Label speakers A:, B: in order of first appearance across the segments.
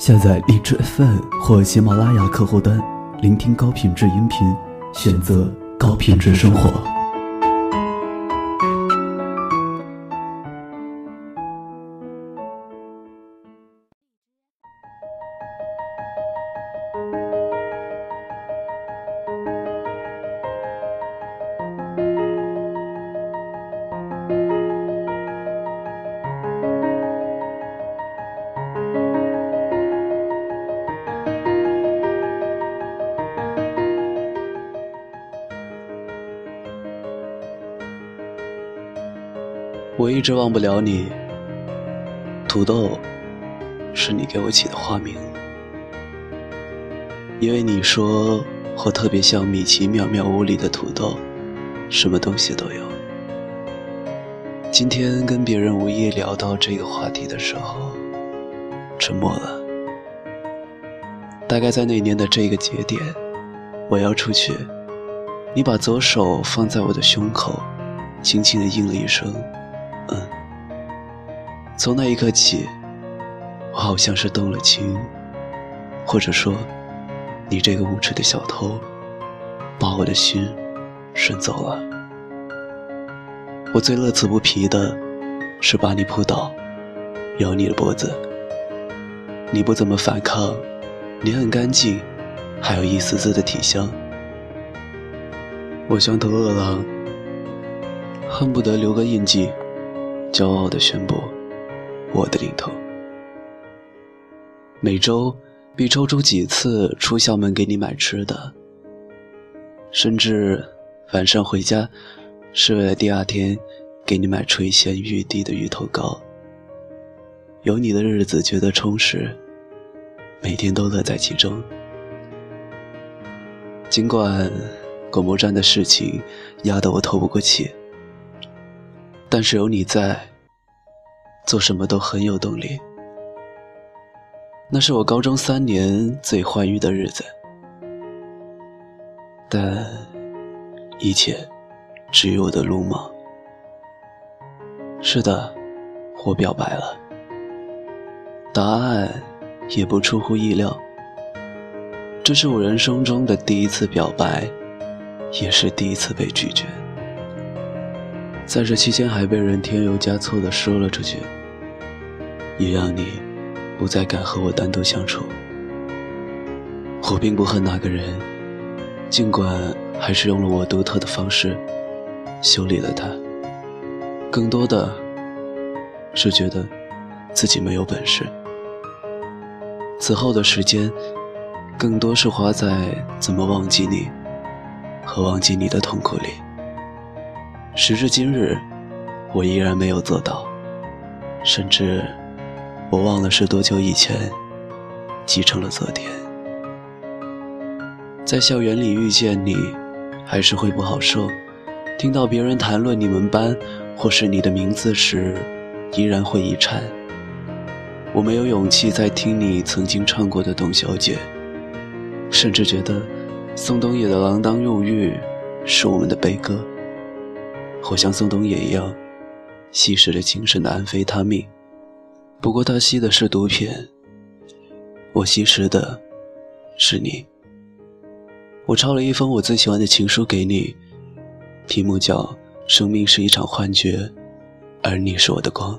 A: 下载荔枝 FM 或喜马拉雅客户端，聆听高品质音频，选择高品质生活。
B: 我一直忘不了你，土豆，是你给我起的花名，因为你说我特别像米奇妙妙屋里的土豆，什么东西都有。今天跟别人无意聊到这个话题的时候，沉默了。大概在那年的这个节点，我要出去，你把左手放在我的胸口，轻轻的应了一声。嗯，从那一刻起，我好像是动了情，或者说，你这个无耻的小偷，把我的心顺走了。我最乐此不疲的，是把你扑倒，咬你的脖子。你不怎么反抗，你很干净，还有一丝丝的体香。我像头饿狼，恨不得留个印记。骄傲地宣布，我的领头。每周必抽出几次出校门给你买吃的，甚至晚上回家是为了第二天给你买垂涎欲滴的芋头糕。有你的日子觉得充实，每天都乐在其中。尽管广播站的事情压得我透不过气。但是有你在，做什么都很有动力。那是我高中三年最欢愉的日子，但一切只有我的鲁莽。是的，我表白了，答案也不出乎意料。这是我人生中的第一次表白，也是第一次被拒绝。在这期间，还被人添油加醋的说了出去，也让你不再敢和我单独相处。我并不恨那个人，尽管还是用了我独特的方式修理了他。更多的是觉得自己没有本事。此后的时间，更多是花在怎么忘记你和忘记你的痛苦里。时至今日，我依然没有做到，甚至我忘了是多久以前继承了昨天。在校园里遇见你，还是会不好受；听到别人谈论你们班或是你的名字时，依然会一颤。我没有勇气再听你曾经唱过的《董小姐》，甚至觉得宋冬野的《锒铛入狱》是我们的悲歌。我像宋冬野一样，吸食着精神的安非他命，不过他吸的是毒品，我吸食的是你。我抄了一封我最喜欢的情书给你，题目叫《生命是一场幻觉》，而你是我的光。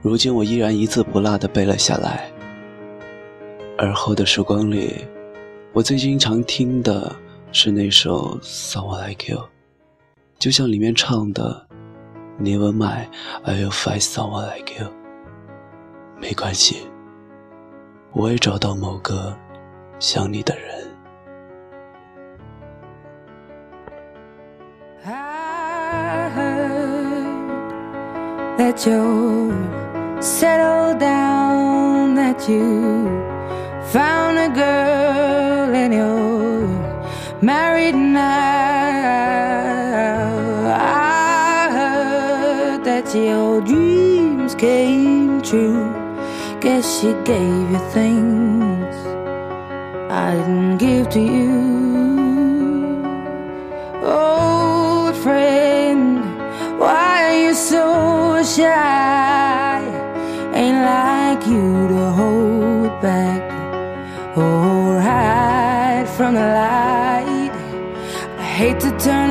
B: 如今我依然一字不落地背了下来。而后的时光里，我最经常听的是那首《Someone Like You》。就像里面唱的，Never mind, I'll find someone like you。没关系，我会找到某个像你的人。
C: I heard that you settled down, that you found a girl and you're married now. Your dreams came true. Guess she gave you things I didn't give to you. Old friend, why are you so shy? Ain't like you to hold back or hide from the light. I hate to turn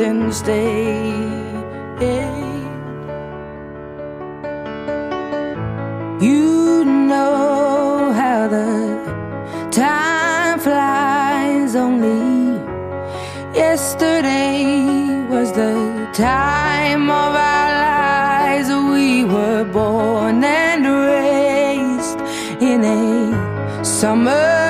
C: hurts instead. You know how the time flies only. Yesterday was the time of our lives. We were born and raised in a summer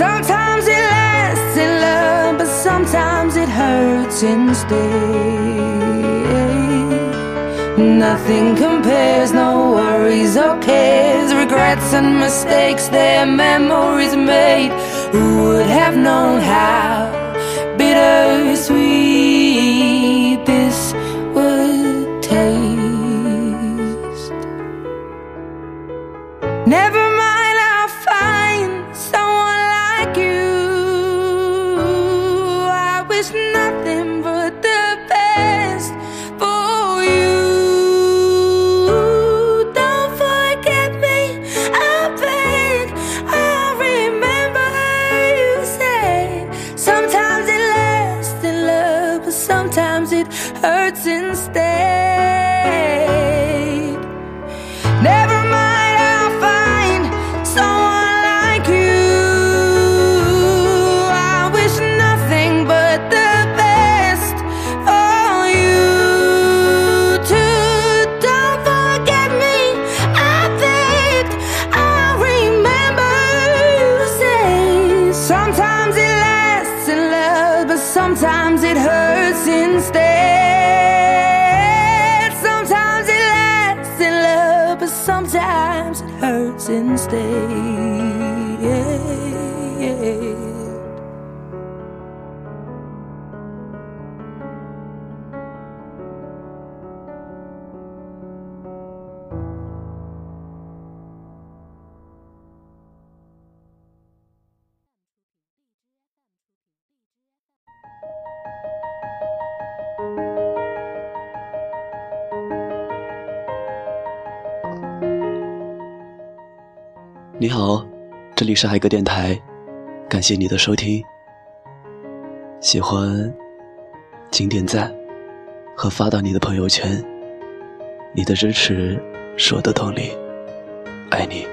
C: sometimes it lasts in love, but sometimes it hurts instead. Nothing compares, no worries or cares, regrets and mistakes, their memories made. Who would have known how since day
B: 你好，这里是海哥电台，感谢你的收听。喜欢，请点赞和发到你的朋友圈，你的支持是我的动力，爱你。